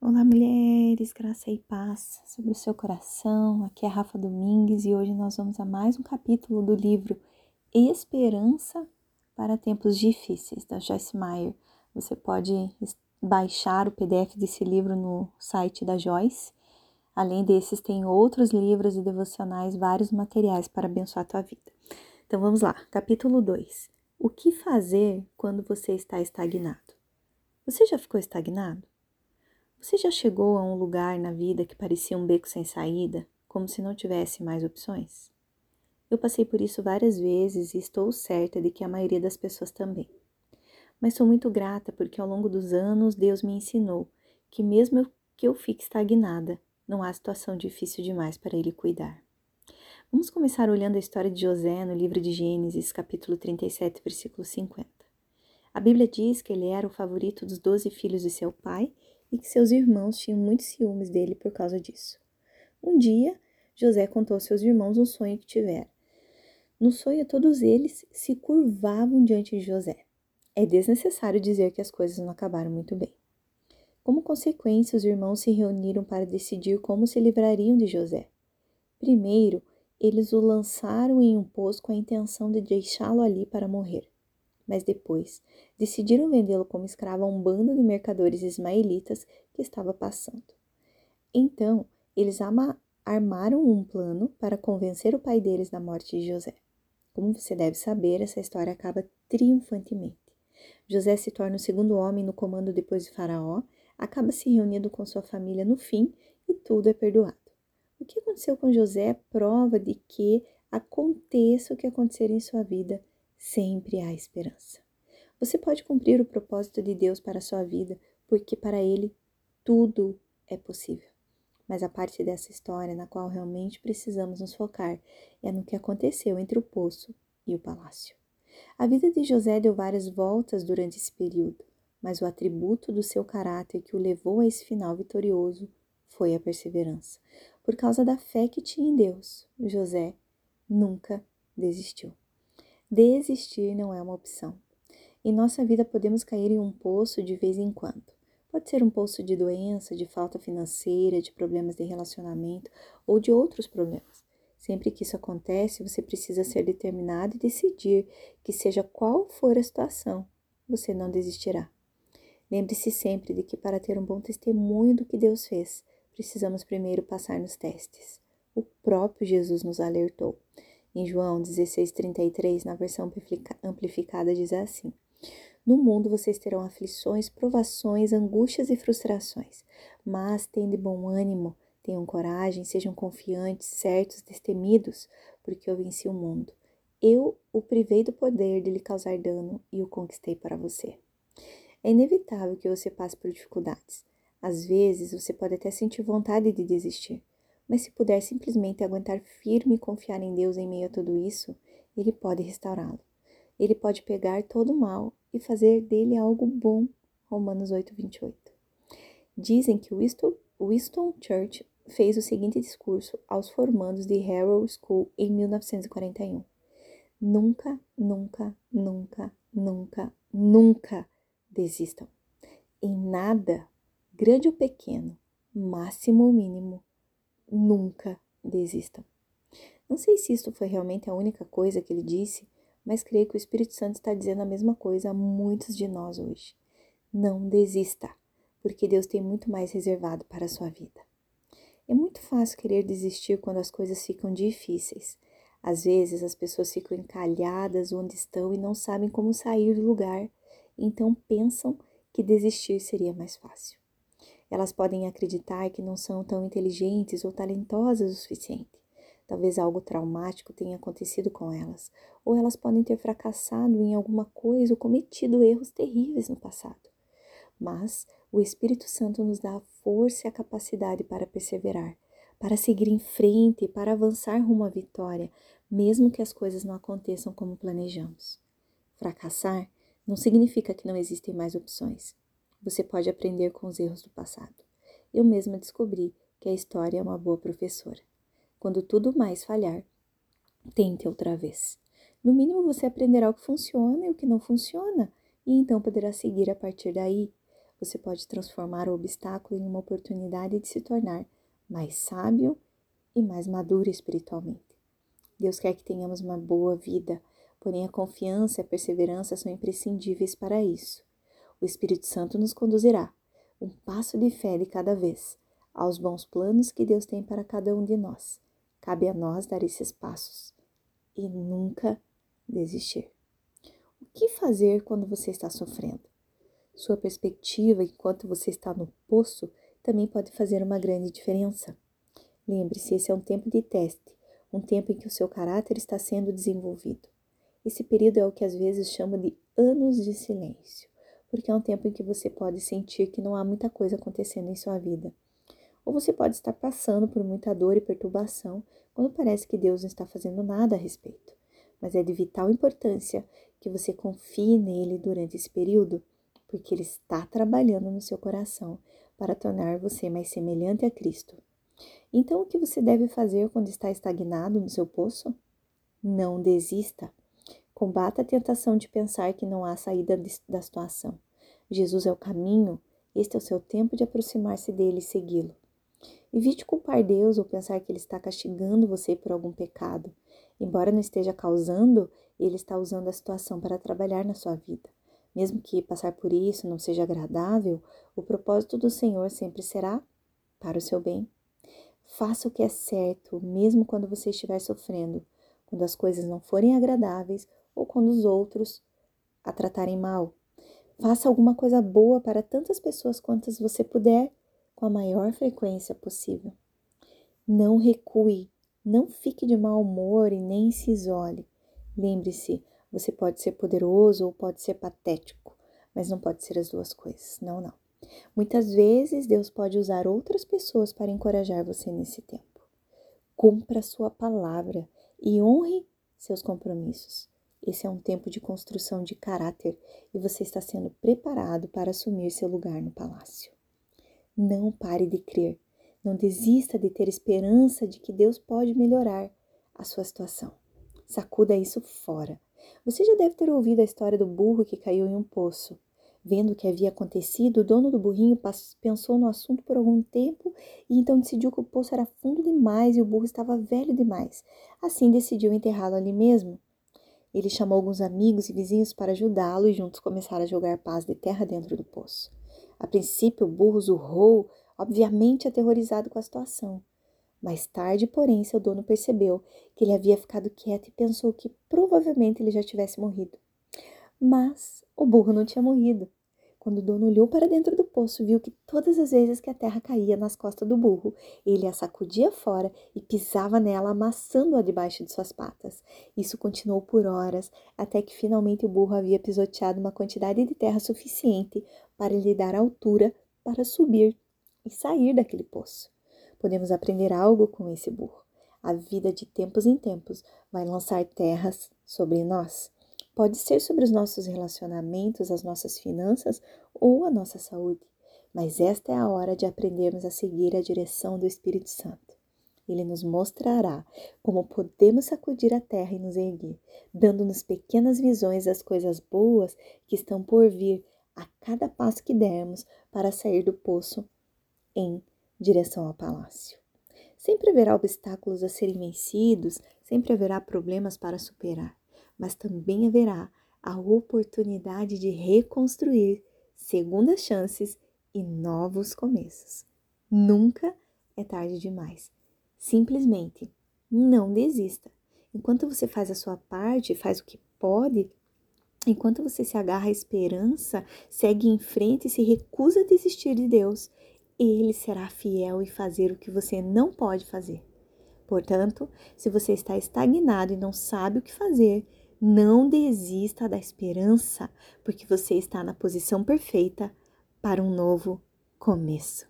Olá, mulheres, graça e paz sobre o seu coração. Aqui é Rafa Domingues e hoje nós vamos a mais um capítulo do livro Esperança para Tempos Difíceis, da Joyce Meyer. Você pode baixar o PDF desse livro no site da Joyce. Além desses, tem outros livros e devocionais, vários materiais para abençoar a tua vida. Então vamos lá, capítulo 2. O que fazer quando você está estagnado? Você já ficou estagnado? Você já chegou a um lugar na vida que parecia um beco sem saída, como se não tivesse mais opções? Eu passei por isso várias vezes e estou certa de que a maioria das pessoas também. Mas sou muito grata porque ao longo dos anos Deus me ensinou que mesmo que eu fique estagnada, não há situação difícil demais para Ele cuidar. Vamos começar olhando a história de José no livro de Gênesis, capítulo 37, versículo 50. A Bíblia diz que ele era o favorito dos doze filhos de seu pai e que seus irmãos tinham muitos ciúmes dele por causa disso. Um dia, José contou aos seus irmãos um sonho que tivera. No sonho, todos eles se curvavam diante de José. É desnecessário dizer que as coisas não acabaram muito bem. Como consequência, os irmãos se reuniram para decidir como se livrariam de José. Primeiro, eles o lançaram em um poço com a intenção de deixá-lo ali para morrer mas depois decidiram vendê-lo como escravo a um bando de mercadores ismaelitas que estava passando. Então, eles armaram um plano para convencer o pai deles da morte de José. Como você deve saber, essa história acaba triunfantemente. José se torna o segundo homem no comando depois de Faraó, acaba se reunindo com sua família no fim e tudo é perdoado. O que aconteceu com José é prova de que aconteça o que acontecer em sua vida, sempre há esperança. Você pode cumprir o propósito de Deus para a sua vida, porque para Ele tudo é possível. Mas a parte dessa história na qual realmente precisamos nos focar é no que aconteceu entre o poço e o palácio. A vida de José deu várias voltas durante esse período, mas o atributo do seu caráter que o levou a esse final vitorioso foi a perseverança. Por causa da fé que tinha em Deus, José nunca desistiu. Desistir não é uma opção. Em nossa vida podemos cair em um poço de vez em quando. Pode ser um poço de doença, de falta financeira, de problemas de relacionamento ou de outros problemas. Sempre que isso acontece, você precisa ser determinado e decidir que, seja qual for a situação, você não desistirá. Lembre-se sempre de que, para ter um bom testemunho do que Deus fez, precisamos primeiro passar nos testes. O próprio Jesus nos alertou. Em João 16,33, na versão amplificada, diz assim: No mundo vocês terão aflições, provações, angústias e frustrações, mas tende bom ânimo, tenham coragem, sejam confiantes, certos, destemidos, porque eu venci o mundo. Eu o privei do poder de lhe causar dano e o conquistei para você. É inevitável que você passe por dificuldades. Às vezes você pode até sentir vontade de desistir, mas se puder simplesmente aguentar firme e confiar em Deus em meio a tudo isso, Ele pode restaurá-lo. Ele pode pegar todo o mal e fazer dele algo bom. Romanos 8, 28. Dizem que Winston, Winston Church fez o seguinte discurso aos formandos de Harrow School em 1941. Nunca, nunca, nunca, nunca, nunca desistam. Em nada, grande ou pequeno, máximo ou mínimo, nunca desistam. Não sei se isso foi realmente a única coisa que ele disse, mas creio que o Espírito Santo está dizendo a mesma coisa a muitos de nós hoje. Não desista, porque Deus tem muito mais reservado para a sua vida. É muito fácil querer desistir quando as coisas ficam difíceis. Às vezes as pessoas ficam encalhadas onde estão e não sabem como sair do lugar, então pensam que desistir seria mais fácil. Elas podem acreditar que não são tão inteligentes ou talentosas o suficiente. Talvez algo traumático tenha acontecido com elas, ou elas podem ter fracassado em alguma coisa ou cometido erros terríveis no passado. Mas o Espírito Santo nos dá a força e a capacidade para perseverar, para seguir em frente, para avançar rumo à vitória, mesmo que as coisas não aconteçam como planejamos. Fracassar não significa que não existem mais opções. Você pode aprender com os erros do passado. Eu mesma descobri que a história é uma boa professora. Quando tudo mais falhar, tente outra vez. No mínimo, você aprenderá o que funciona e o que não funciona, e então poderá seguir a partir daí. você pode transformar o obstáculo em uma oportunidade de se tornar mais sábio e mais maduro espiritualmente. Deus quer que tenhamos uma boa vida, porém a confiança e a perseverança são imprescindíveis para isso. O Espírito Santo nos conduzirá, um passo de fé de cada vez, aos bons planos que Deus tem para cada um de nós. Cabe a nós dar esses passos e nunca desistir. O que fazer quando você está sofrendo? Sua perspectiva enquanto você está no poço também pode fazer uma grande diferença. Lembre-se, esse é um tempo de teste, um tempo em que o seu caráter está sendo desenvolvido. Esse período é o que às vezes chama de anos de silêncio, porque é um tempo em que você pode sentir que não há muita coisa acontecendo em sua vida. Ou você pode estar passando por muita dor e perturbação quando parece que Deus não está fazendo nada a respeito. Mas é de vital importância que você confie nele durante esse período porque Ele está trabalhando no seu coração para tornar você mais semelhante a Cristo. Então, o que você deve fazer quando está estagnado no seu poço? Não desista. Combata a tentação de pensar que não há saída da situação. Jesus é o caminho, este é o seu tempo de aproximar-se dele e segui-lo. Evite culpar Deus ou pensar que Ele está castigando você por algum pecado. Embora não esteja causando, Ele está usando a situação para trabalhar na sua vida. Mesmo que passar por isso não seja agradável, o propósito do Senhor sempre será para o seu bem. Faça o que é certo, mesmo quando você estiver sofrendo, quando as coisas não forem agradáveis ou quando os outros a tratarem mal. Faça alguma coisa boa para tantas pessoas quantas você puder, com a maior frequência possível. Não recue, não fique de mau humor e nem se isole. Lembre-se, você pode ser poderoso ou pode ser patético, mas não pode ser as duas coisas. Não, não. Muitas vezes Deus pode usar outras pessoas para encorajar você nesse tempo. Cumpra sua palavra e honre seus compromissos. Esse é um tempo de construção de caráter e você está sendo preparado para assumir seu lugar no palácio. Não pare de crer. Não desista de ter esperança de que Deus pode melhorar a sua situação. Sacuda isso fora. Você já deve ter ouvido a história do burro que caiu em um poço. Vendo o que havia acontecido, o dono do burrinho pensou no assunto por algum tempo e então decidiu que o poço era fundo demais e o burro estava velho demais. Assim decidiu enterrá-lo ali mesmo. Ele chamou alguns amigos e vizinhos para ajudá-lo e juntos começaram a jogar pás de terra dentro do poço. A princípio, o burro zurrou, obviamente aterrorizado com a situação. Mais tarde, porém, seu dono percebeu que ele havia ficado quieto e pensou que provavelmente ele já tivesse morrido. Mas o burro não tinha morrido. Quando o dono olhou para dentro do poço, viu que todas as vezes que a terra caía nas costas do burro, ele a sacudia fora e pisava nela, amassando-a debaixo de suas patas. Isso continuou por horas, até que finalmente o burro havia pisoteado uma quantidade de terra suficiente para lhe dar altura para subir e sair daquele poço. Podemos aprender algo com esse burro. A vida de tempos em tempos vai lançar terras sobre nós. Pode ser sobre os nossos relacionamentos, as nossas finanças ou a nossa saúde. Mas esta é a hora de aprendermos a seguir a direção do Espírito Santo. Ele nos mostrará como podemos sacudir a terra e nos erguer, dando-nos pequenas visões das coisas boas que estão por vir a cada passo que dermos para sair do poço em direção ao palácio. Sempre haverá obstáculos a serem vencidos, sempre haverá problemas para superar, mas também haverá a oportunidade de reconstruir segundas chances e novos começos. Nunca é tarde demais. Simplesmente não desista. Enquanto você faz a sua parte, faz o que pode, enquanto você se agarra à esperança, segue em frente e se recusa a desistir de Deus, ele será fiel em fazer o que você não pode fazer. Portanto, se você está estagnado e não sabe o que fazer, não desista da esperança, porque você está na posição perfeita para um novo começo.